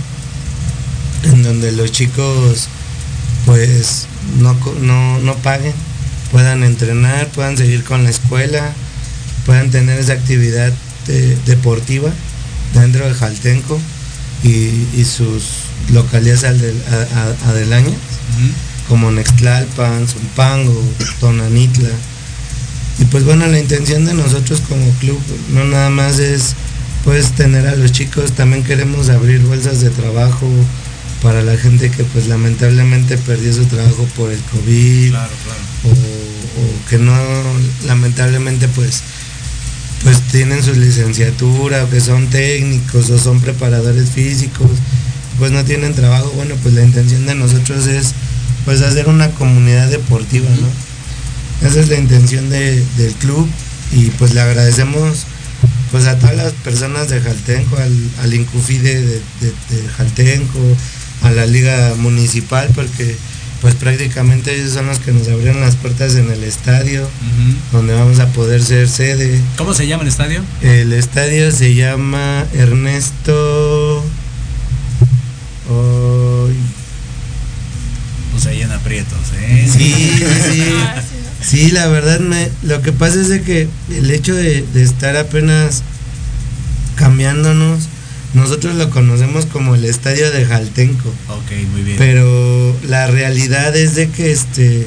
en donde los chicos pues no, no, no paguen, puedan entrenar, puedan seguir con la escuela, puedan tener esa actividad deportiva dentro de Jaltenco y, y sus localidades alde- a- a- aledañas como Nextlalpan, Zumpango, Tonanitla. Y pues bueno, la intención de nosotros como club no nada más es pues tener a los chicos, también queremos abrir bolsas de trabajo para la gente que pues lamentablemente perdió su trabajo por el COVID O, o que no lamentablemente pues pues tienen su licenciatura que son técnicos o son preparadores físicos pues no tienen trabajo. Bueno pues la intención de nosotros es pues hacer una comunidad deportiva no esa es la intención de- del club y pues le agradecemos pues a todas las personas de Jaltenco, al, al Incufi de- de Jaltenco, a la liga municipal, porque pues prácticamente ellos son los que nos abrieron las puertas en el estadio, donde vamos a poder ser sede. ¿Cómo se llama el estadio? El estadio se llama Ernesto. Ay, Pues ahí en aprietos, ¿eh? Sí, sí. Sí, la verdad, me, lo que pasa es de que el hecho de, de estar apenas cambiándonos, nosotros lo conocemos como el estadio de Jaltenco. Ok, muy bien. Pero la realidad es de que este,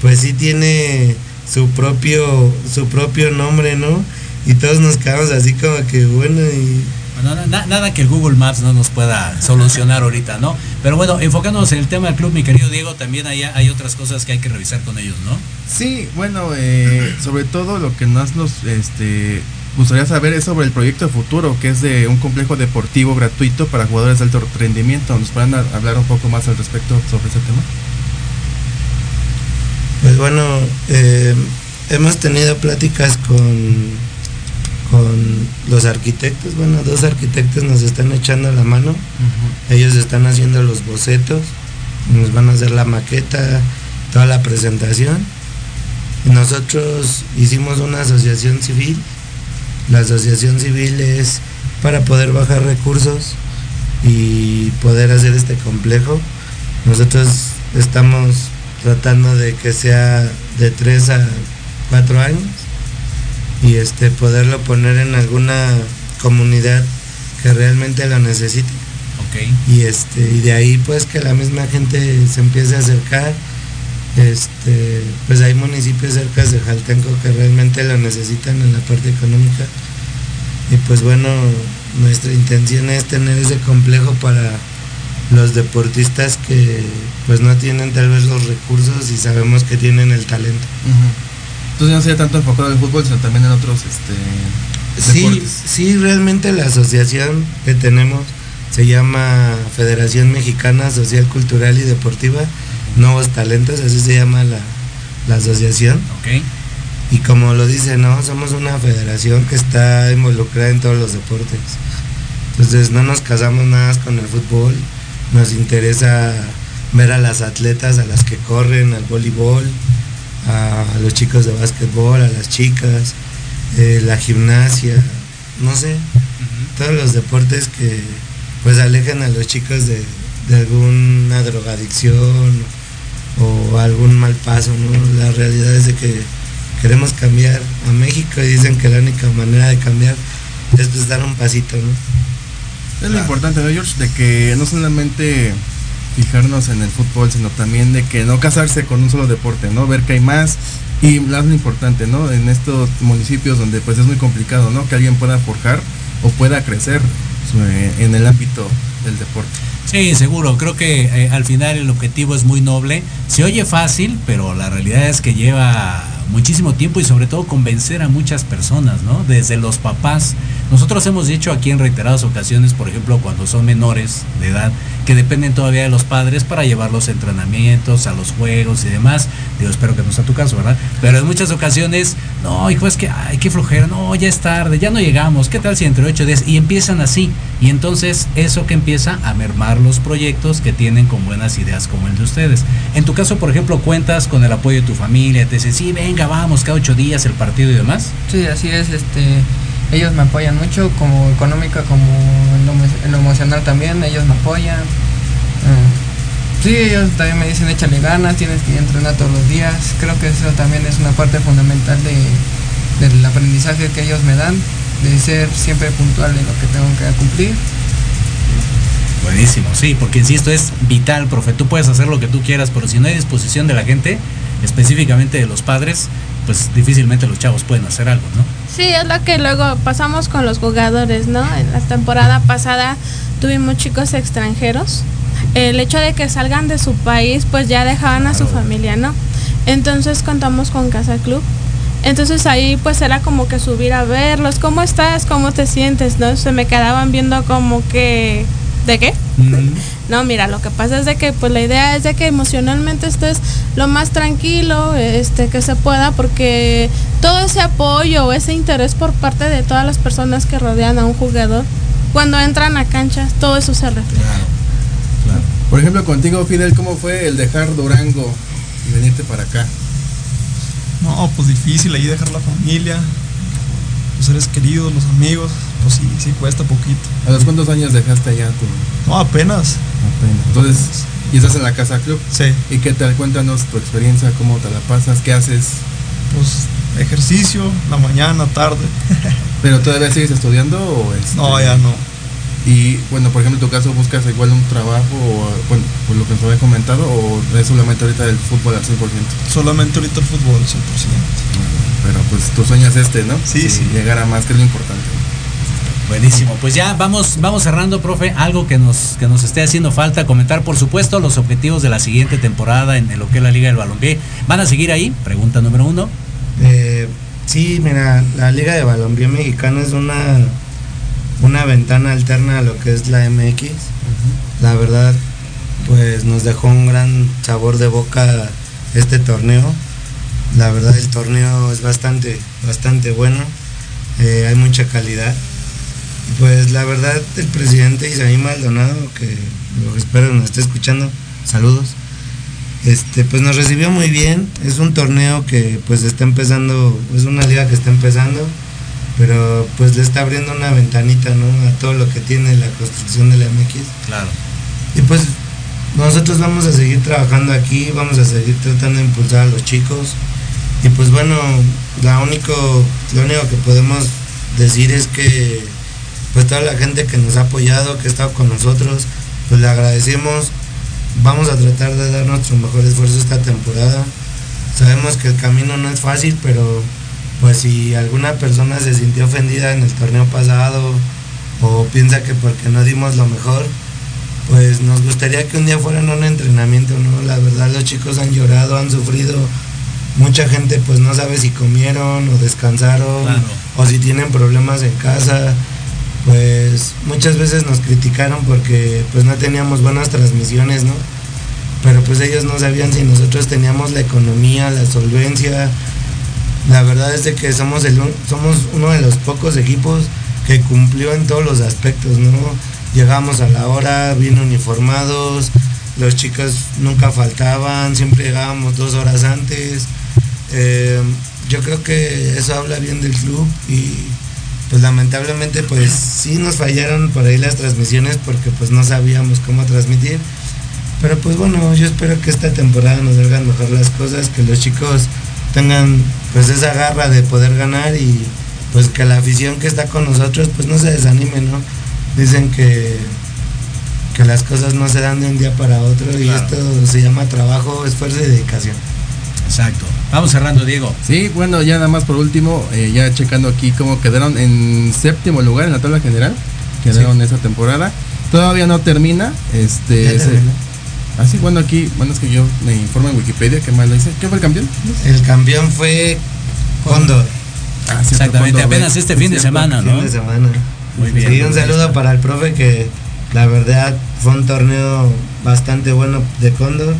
pues sí tiene su propio, su propio nombre, ¿no? Y todos nos quedamos así como que bueno y Bueno, na- na- nada que el Google Maps no nos pueda solucionar ahorita, ¿no? Pero bueno, enfocándonos en el tema del club, mi querido Diego, también hay, hay otras cosas que hay que revisar con ellos, ¿no? Sí, bueno, eh, sobre todo lo que más nos este, gustaría saber es sobre el proyecto futuro, que es de un complejo deportivo gratuito para jugadores de alto rendimiento. ¿Nos pueden hablar un poco más al respecto sobre ese tema? Pues bueno, eh, hemos tenido pláticas con, con los arquitectos. Bueno, dos arquitectos nos están echando la mano. Ellos están haciendo los bocetos, nos van a hacer la maqueta, toda la presentación. Nosotros hicimos una asociación civil. La asociación civil es para poder bajar recursos y poder hacer este complejo. Nosotros estamos tratando de que sea de 3 a 4 años y este poderlo poner en alguna comunidad que realmente lo necesite Ok. y este y de ahí pues que la misma gente se empiece a acercar este pues hay municipios cerca de Jaltenco que realmente lo necesitan en la parte económica. Y pues bueno nuestra intención es tener ese complejo para los deportistas que pues no tienen tal vez los recursos y sabemos que tienen el talento. Entonces no sería tanto enfocado en el fútbol, sino también en otros este, Sí, deportes. sí, realmente la asociación que tenemos se llama Federación Mexicana Social, Cultural y Deportiva, Nuevos Talentos, así se llama la, la asociación. Ok. Y como lo dice, ¿no? Somos una federación que está involucrada en todos los deportes. Entonces no nos casamos nada más con el fútbol, nos interesa ver a las atletas, a las que corren, al voleibol, a los chicos de básquetbol, a las chicas, eh, la gimnasia, no sé, todos los deportes que pues alejan a los chicos de, de alguna drogadicción o algún mal paso, ¿no? La realidad es de que queremos cambiar a México y dicen que la única manera de cambiar es pues dar un pasito, ¿no? Es lo importante, ¿no, George? De que no solamente fijarnos en el fútbol, sino también de que no casarse con un solo deporte, ¿no? Ver que hay más y lo más importante, ¿no? En estos municipios donde pues es muy complicado, ¿no? Que alguien pueda forjar o pueda crecer eh, en el ámbito del deporte. Sí, seguro. Creo que eh, al final el objetivo es muy noble. Se oye fácil, pero la realidad es que lleva muchísimo tiempo y sobre todo convencer a muchas personas, ¿no? Desde los papás. Nosotros hemos dicho aquí en reiteradas ocasiones, por ejemplo, cuando son menores de edad, que dependen todavía de los padres para llevarlos a entrenamientos, a los juegos y demás. Digo, espero que no sea tu caso, ¿verdad? Pero en muchas ocasiones, no, hijo, es que, ay, qué flojera, no, ya es tarde, ya no llegamos, ¿qué tal si entre ocho días? Y empiezan así. Y entonces eso que empieza a mermar los proyectos que tienen con buenas ideas como el de ustedes. En tu caso, por ejemplo, cuentas con el apoyo de tu familia, te dicen, sí, venga, vamos, cada ocho días el partido y demás. Sí, así es, este, ellos me apoyan mucho, como económica, como en lo, emocional también, ellos me apoyan. Mm, Sí, ellos también me dicen échale ganas, tienes que entrenar todos los días. Creo que eso también es una parte fundamental de, del aprendizaje que ellos me dan, de ser siempre puntual en lo que tengo que cumplir. Buenísimo, sí, porque insisto, es vital, profe. Tú puedes hacer lo que tú quieras, pero si no hay disposición de la gente, específicamente de los padres, pues difícilmente los chavos pueden hacer algo, ¿no? Sí, es lo que luego pasamos con los jugadores, ¿no? En la temporada pasada tuvimos chicos extranjeros. El hecho de que salgan de su país, pues ya dejaban a su familia, ¿no? Entonces contamos con Casa Club. Entonces ahí pues era como que subir a verlos, ¿cómo estás? ¿Cómo te sientes? ¿No? Se me quedaban viendo como que... ¿De qué? No, mira, lo que pasa es de que pues la idea es de que emocionalmente estés lo más tranquilo este que se pueda porque todo ese apoyo, ese interés por parte de todas las personas que rodean a un jugador, cuando entran a canchas, todo eso se refleja. Por ejemplo, contigo, Fidel, ¿cómo fue el dejar Durango y venirte para acá? No, pues difícil ahí dejar la familia, los seres queridos, los amigos, pues sí, sí cuesta poquito. ¿A los cuántos años dejaste allá tu? No, apenas. Apenas. Entonces, ¿y estás en la casa club? Sí. ¿Y qué tal? Cuéntanos tu experiencia, cómo te la pasas, qué haces. Pues ejercicio, la mañana, tarde. ¿Pero todavía sigues estudiando o es? No, ya no. Y bueno, por ejemplo, en tu caso, ¿buscas igual un trabajo o, bueno, por lo que nos había comentado o es solamente ahorita el fútbol al 100%? Solamente ahorita el fútbol al 100%. Pero pues tu sueño es este, ¿no? Sí, sí. Llegar a más, que es lo importante. Buenísimo, pues ya vamos, vamos cerrando, profe. Algo que nos, que nos esté haciendo falta comentar, por supuesto, los objetivos de la siguiente temporada en lo que es la Liga del Balompié. ¿Van a seguir ahí? Pregunta número uno. Eh, sí, mira, la Liga de Balompié Mexicano es una, una ventana alterna a lo que es la MX. La verdad, pues nos dejó un gran sabor de boca este torneo. La verdad el torneo es bastante, bastante bueno. Eh, hay mucha calidad. Pues la verdad el presidente Isaí Maldonado, que lo espero nos esté escuchando, saludos. Este, pues nos recibió muy bien. Es un torneo que pues está empezando, es una liga que está empezando, pero pues le está abriendo una ventanita, ¿no? A todo lo que tiene la construcción de la MX. Claro. Y pues nosotros vamos a seguir trabajando aquí, vamos a seguir tratando de impulsar a los chicos. Y pues bueno, la único, lo único que podemos decir es que pues toda la gente que nos ha apoyado, que ha estado con nosotros, pues le agradecemos. Vamos a tratar de dar nuestro mejor esfuerzo esta temporada. Sabemos que el camino no es fácil, pero pues si alguna persona se sintió ofendida en el torneo pasado o piensa que porque no dimos lo mejor, pues nos gustaría que un día fueran un entrenamiento, ¿no? La verdad los chicos han llorado, han sufrido, mucha gente pues no sabe si comieron o descansaron Claro. o si tienen problemas en casa. Pues muchas veces nos criticaron porque pues no teníamos buenas transmisiones, ¿no? Pero pues ellos no sabían si nosotros teníamos la economía, la solvencia. La verdad es de que somos el somos uno de los pocos equipos que cumplió en todos los aspectos, ¿no? Llegamos a la hora, bien uniformados, los chicos nunca faltaban, siempre llegábamos dos horas antes. Eh, yo creo que eso habla bien del club y pues lamentablemente pues sí nos fallaron por ahí las transmisiones porque pues no sabíamos cómo transmitir. Pero pues bueno, yo espero que esta temporada nos salgan mejor las cosas, que los chicos tengan pues esa garra de poder ganar y pues que la afición que está con nosotros pues no se desanime, ¿no? Dicen que que las cosas no se dan de un día para otro y esto se llama trabajo, esfuerzo y dedicación. Exacto. Vamos cerrando, Diego. Sí, bueno, ya nada más por último, eh, ya checando aquí cómo quedaron en séptimo lugar en la tabla general, quedaron esa temporada. Todavía no termina, este... Terminó. Ah, sí, bueno, aquí, bueno, es que yo me informo en Wikipedia, ¿qué más lo dice? ¿Quién fue el campeón? El campeón fue Cóndor. Ah, Exactamente, Cóndor, apenas este fin de semana, ¿no? Fin de semana. Muy bien. Sí, un saludo para el profe que la verdad fue un torneo bastante bueno de Cóndor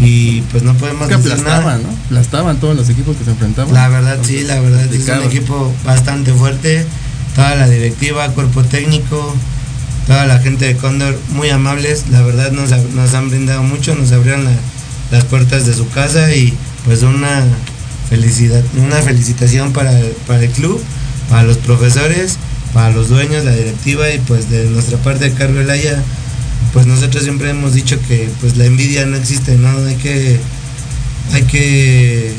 y pues no podemos que aplastaban, nada. ¿no? Aplastaban todos los equipos que se enfrentaban. La verdad sí, la verdad es un equipo bastante fuerte, toda la directiva, cuerpo técnico, toda la gente de Cóndor muy amables, la verdad nos, nos han brindado mucho, nos abrieron la- las puertas de su casa y pues una felicidad, una felicitación para el, para el club, para los profesores, para los dueños, la directiva y pues de nuestra parte de Elaya, pues nosotros siempre hemos dicho que pues la envidia no existe, ¿no? Hay que hay que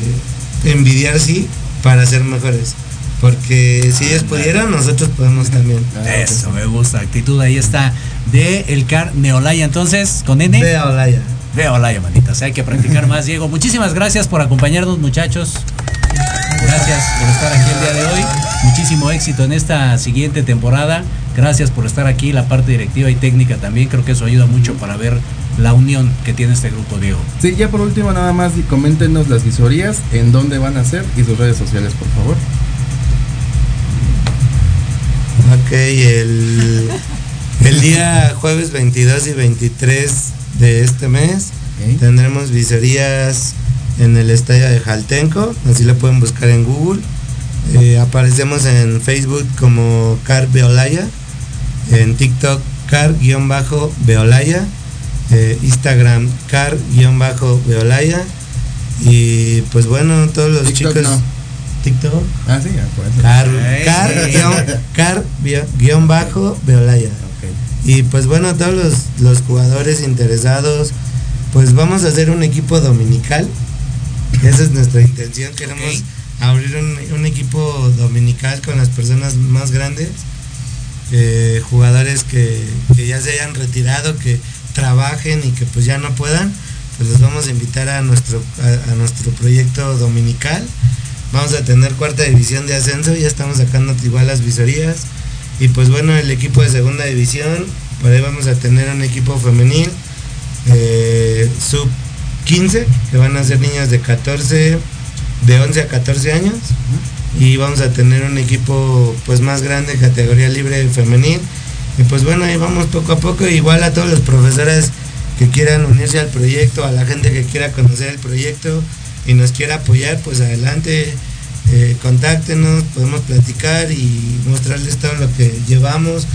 envidiar sí para ser mejores. Porque si ellos pudieran, nosotros podemos también. Eso, me gusta. Actitud ahí está. De El Car Neolaya. Entonces, con N. A Olaya. A Olaya, manita. O sea, hay que practicar más, Diego. Muchísimas gracias por acompañarnos, muchachos. Gracias por estar aquí el día de hoy. Muchísimo éxito en esta siguiente temporada. Gracias por estar aquí, la parte directiva y técnica también. Creo que eso ayuda mucho para ver la unión que tiene este grupo, Diego. Sí, ya por último nada más y coméntenos las visorías, en dónde van a ser y sus redes sociales, por favor. Ok, el, el día jueves 22 y 23 de este mes tendremos visorías en el estadio de Jaltenco, así lo pueden buscar en Google. Eh, aparecemos en Facebook como Car Beolaya, en TikTok Car-Beolaya eh, Instagram car-veolaya. Y pues bueno, todos los TikTok chicos. no. TikTok. Ah, sí, ya, por eso. Car, car, guion, car, guión- guion bajo, Veolaya. Y pues bueno, todos los, los jugadores interesados, pues vamos a hacer un equipo dominical. Esa es nuestra intención. Queremos abrir un, un equipo dominical con las personas más grandes. Eh, jugadores que, ya se hayan retirado, que trabajen y que pues ya no puedan, pues los vamos a invitar a nuestro, a, nuestro proyecto dominical. Vamos a tener cuarta división de ascenso, ya estamos sacando igual las visorías. Y pues bueno, el equipo de segunda división, por ahí vamos a tener un equipo femenil, eh, sub 15, que van a ser niños de 14, de 11 a 14 años. Y vamos a tener un equipo pues más grande, categoría libre femenil. Y pues bueno, ahí vamos poco a poco, igual a todos los profesores que quieran unirse al proyecto, a la gente que quiera conocer el proyecto y nos quiera apoyar, pues adelante, eh, contáctenos, podemos platicar y mostrarles todo lo que llevamos,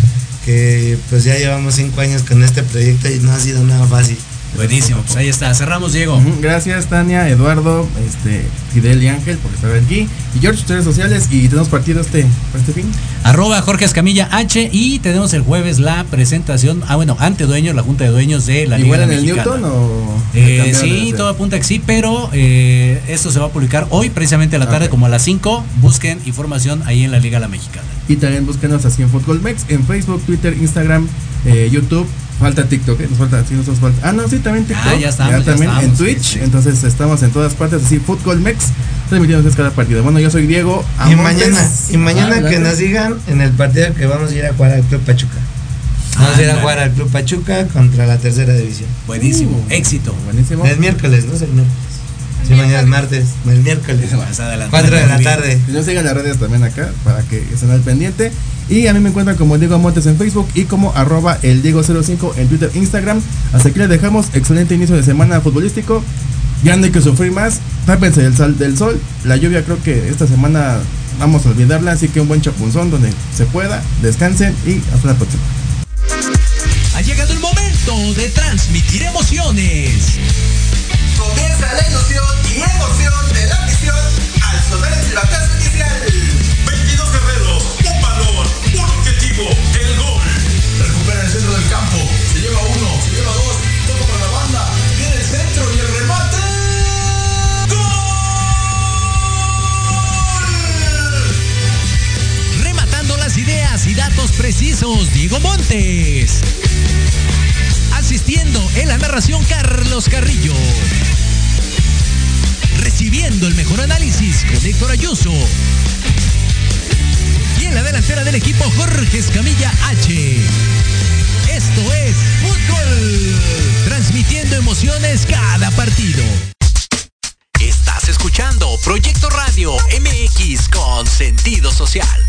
que pues ya llevamos cinco años con este proyecto y no ha sido nada fácil. Buenísimo, pues ahí está. Cerramos, Diego. Gracias, Tania, Eduardo, este, Fidel y Ángel por estar aquí. Y George, tus redes sociales y tenemos partido este, para este fin. Arroba Jorge Escamilla H y tenemos el jueves la presentación, ah bueno, ante dueños, la junta de dueños de la ¿Igual Liga en el Mexicana. Newton o Eh, sí, todo apunta que sí, pero eh, esto se va a publicar hoy, precisamente a la tarde, como a las 5. Busquen información ahí en la Liga La Mexicana. Y también búsquenos así en Fútbol Mex, en Facebook, Twitter, Instagram, eh, YouTube. Falta TikTok, ¿eh? nos falta, sí, nos falta. Ah, no, sí, también TikTok. Ah, ya estamos, ya también estamos, en Twitch. sí. Entonces estamos en todas partes, así, Fútbol Mex, transmitiendo cada partido. Bueno, yo soy Diego. Y mañana, y mañana Ah, que nos digan en el partido que vamos a ir a jugar al Club Pachuca. Vamos a ir a jugar al Club Pachuca contra la tercera división. Buenísimo, éxito. Buenísimo. El miércoles, no es el miércoles. Sí, mañana es martes, el miércoles. Más adelante. 4 de la tarde. Y nos sigan las redes también acá para que estén al pendiente. Y a mí me encuentran como Diego Montes en Facebook y como arroba el Diego05 en Twitter, Instagram. Hasta aquí les dejamos. Excelente inicio de semana futbolístico. Ya no hay que sufrir más. Tápense del sol, del sol. La lluvia creo que esta semana vamos a olvidarla. Así que un buen chapunzón donde se pueda. Descansen y hasta la próxima. Ha llegado el momento de transmitir emociones. Comienza la ilusión y emoción de la misión al sonar el silbatazo inicial. 22 guerreros, el gol. Recupera el centro del campo, se lleva uno, se lleva dos, toca para la banda, viene el centro y el remate. Rematando las ideas y datos precisos, Diego Montes. Asistiendo en la narración, Carlos Carrillo. Recibiendo el mejor análisis con Héctor Ayuso. Y en la delantera del equipo, Jorge Escamilla H. Esto es Fútbol. Transmitiendo emociones cada partido. Estás escuchando Proyecto Radio MX con sentido social.